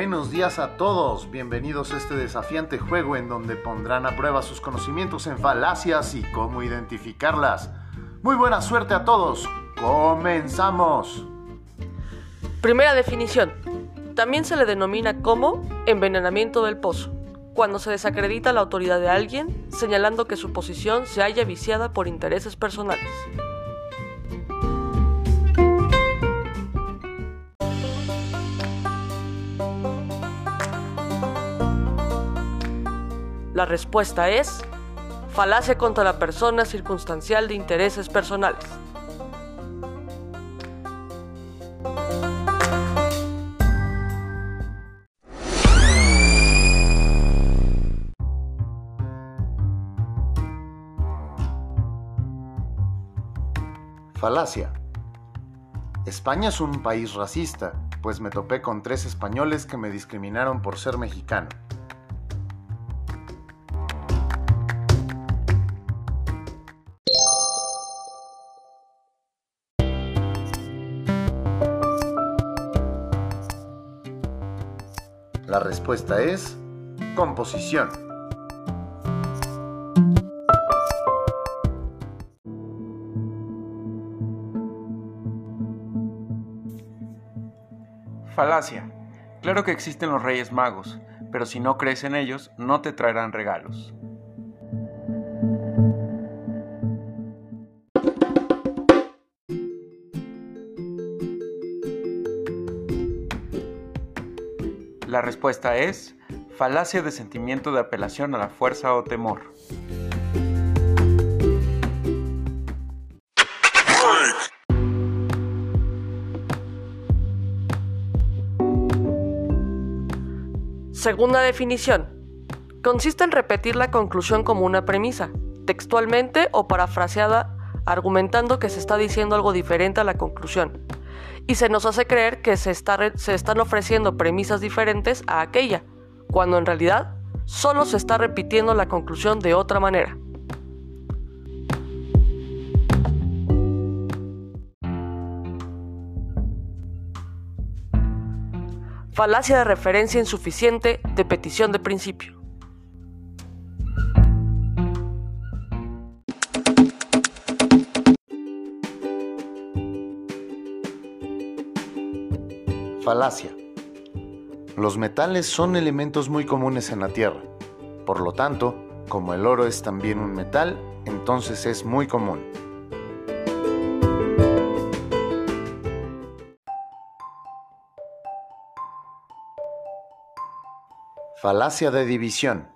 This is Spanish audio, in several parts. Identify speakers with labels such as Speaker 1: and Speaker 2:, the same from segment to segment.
Speaker 1: Buenos días a todos, bienvenidos a este desafiante juego en donde pondrán a prueba sus conocimientos en falacias y cómo identificarlas. Muy buena suerte a todos, comenzamos.
Speaker 2: Primera definición. También se le denomina como envenenamiento del pozo, cuando se desacredita la autoridad de alguien, señalando que su posición se haya viciada por intereses personales. La respuesta es falacia contra la persona circunstancial de intereses personales.
Speaker 1: Falacia. España es un país racista, pues me topé con tres españoles que me discriminaron por ser mexicano. La respuesta es composición.
Speaker 3: Falacia. Claro que existen los Reyes Magos, pero si no crees en ellos, no te traerán regalos. La respuesta es falacia de sentimiento de apelación a la fuerza o temor.
Speaker 2: Segunda definición. Consiste en repetir la conclusión como una premisa, textualmente o parafraseada, argumentando que se está diciendo algo diferente a la conclusión. Y se nos hace creer que se, están ofreciendo premisas diferentes a aquella, cuando en realidad solo se está repitiendo la conclusión de otra manera. Falacia de referencia insuficiente de petición de principio.
Speaker 1: Falacia. Los metales son elementos muy comunes en la Tierra. Por lo tanto, como el oro es también un metal, entonces es muy común. Falacia de división.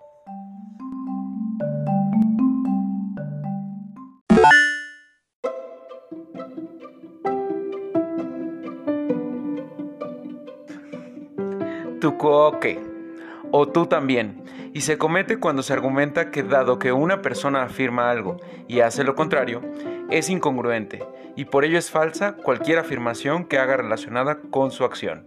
Speaker 3: Tu coque. O tú también. Y se comete cuando se argumenta que dado que una persona afirma algo y hace lo contrario, es incongruente, y por ello es falsa cualquier afirmación que haga relacionada con su acción.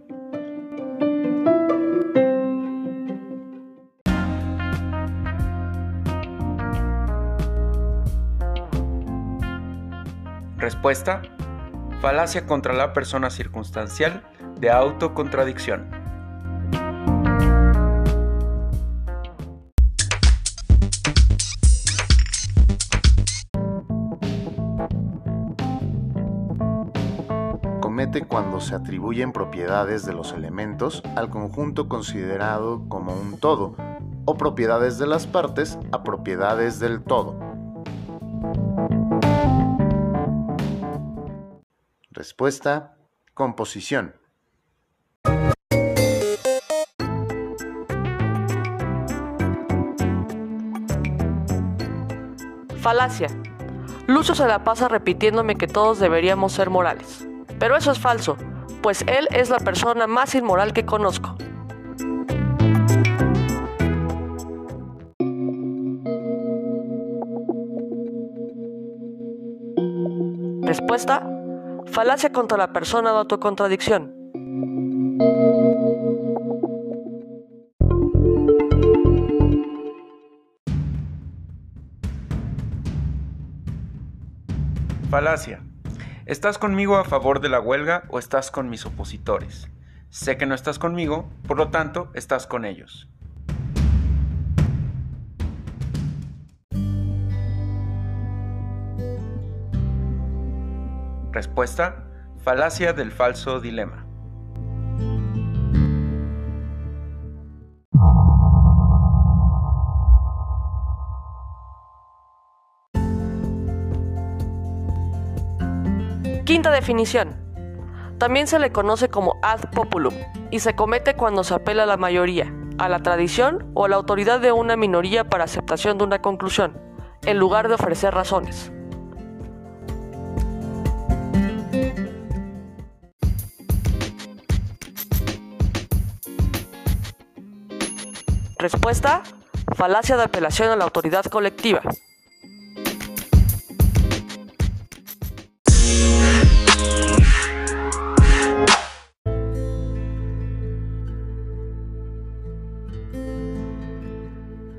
Speaker 3: Respuesta. Falacia contra la persona circunstancial de autocontradicción.
Speaker 1: Cuando se atribuyen propiedades de los elementos al conjunto considerado como un todo o propiedades de las partes a propiedades del todo. Respuesta, composición.
Speaker 2: Falacia. Lucio se la pasa repitiéndome que todos deberíamos ser morales. Pero eso es falso, pues él es la persona más inmoral que conozco. Respuesta, falacia contra la persona de autocontradicción.
Speaker 3: Falacia. ¿Estás conmigo a favor de la huelga o estás con mis opositores? Sé que no estás conmigo, por lo tanto, estás con ellos. Respuesta, falacia del falso dilema.
Speaker 2: Definición. También se le conoce como ad populum y se comete cuando se apela a la mayoría, a la tradición o a la autoridad de una minoría para aceptación de una conclusión, en lugar de ofrecer razones. Respuesta, falacia de apelación a la autoridad colectiva.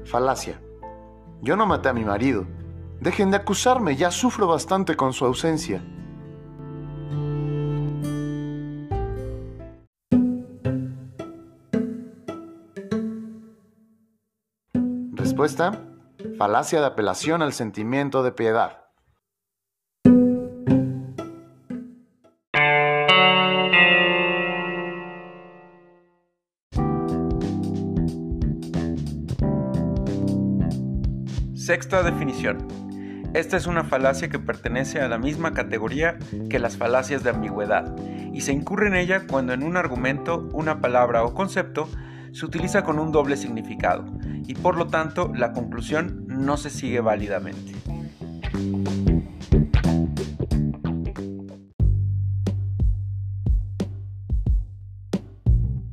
Speaker 1: Falacia. Yo no maté a mi marido. Dejen de acusarme, ya sufro bastante con su ausencia. Respuesta. Falacia de apelación al sentimiento de piedad.
Speaker 3: Sexta definición. Esta es una falacia que pertenece a la misma categoría que las falacias de ambigüedad y se incurre en ella cuando en un argumento, una palabra o concepto se utiliza con un doble significado y por lo tanto la conclusión no se sigue válidamente.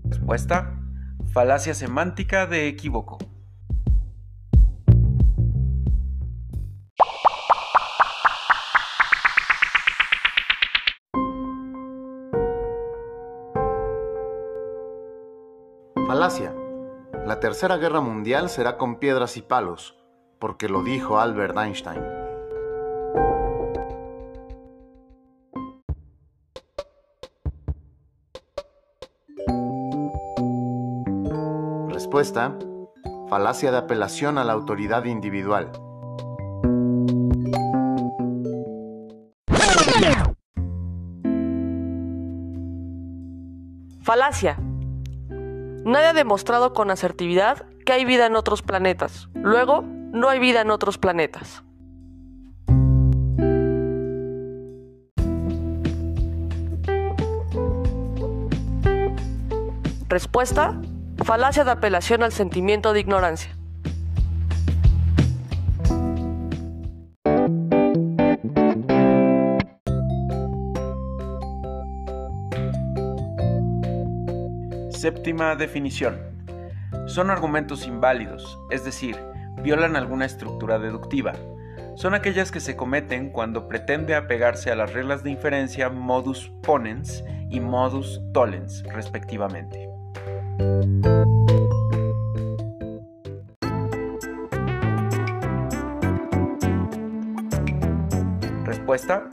Speaker 3: Respuesta. Falacia semántica de equívoco.
Speaker 1: La tercera guerra mundial será con piedras y palos, porque lo dijo Albert Einstein. Respuesta. Falacia de apelación a la autoridad individual.
Speaker 2: Falacia. Nadie ha demostrado con asertividad que hay vida en otros planetas. Luego, no hay vida en otros planetas. Respuesta. Falacia de apelación al sentimiento de ignorancia.
Speaker 3: Séptima definición. Son argumentos inválidos, es decir, violan alguna estructura deductiva. Son aquellas que se cometen cuando pretende apegarse a las reglas de inferencia modus ponens y modus tollens, respectivamente. Respuesta.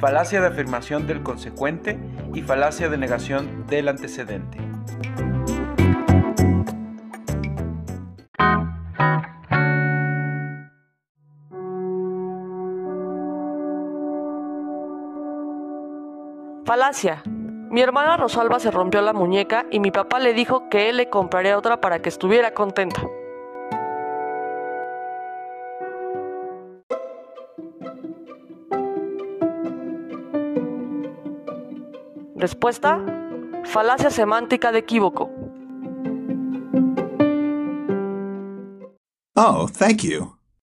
Speaker 3: Falacia de afirmación del consecuente y falacia de negación del antecedente.
Speaker 2: Falacia. Mi hermana Rosalba se rompió la muñeca y mi papá le dijo que él le compraría otra para que estuviera contenta. Respuesta. Falacia semántica de equívoco.
Speaker 4: Oh, thank you.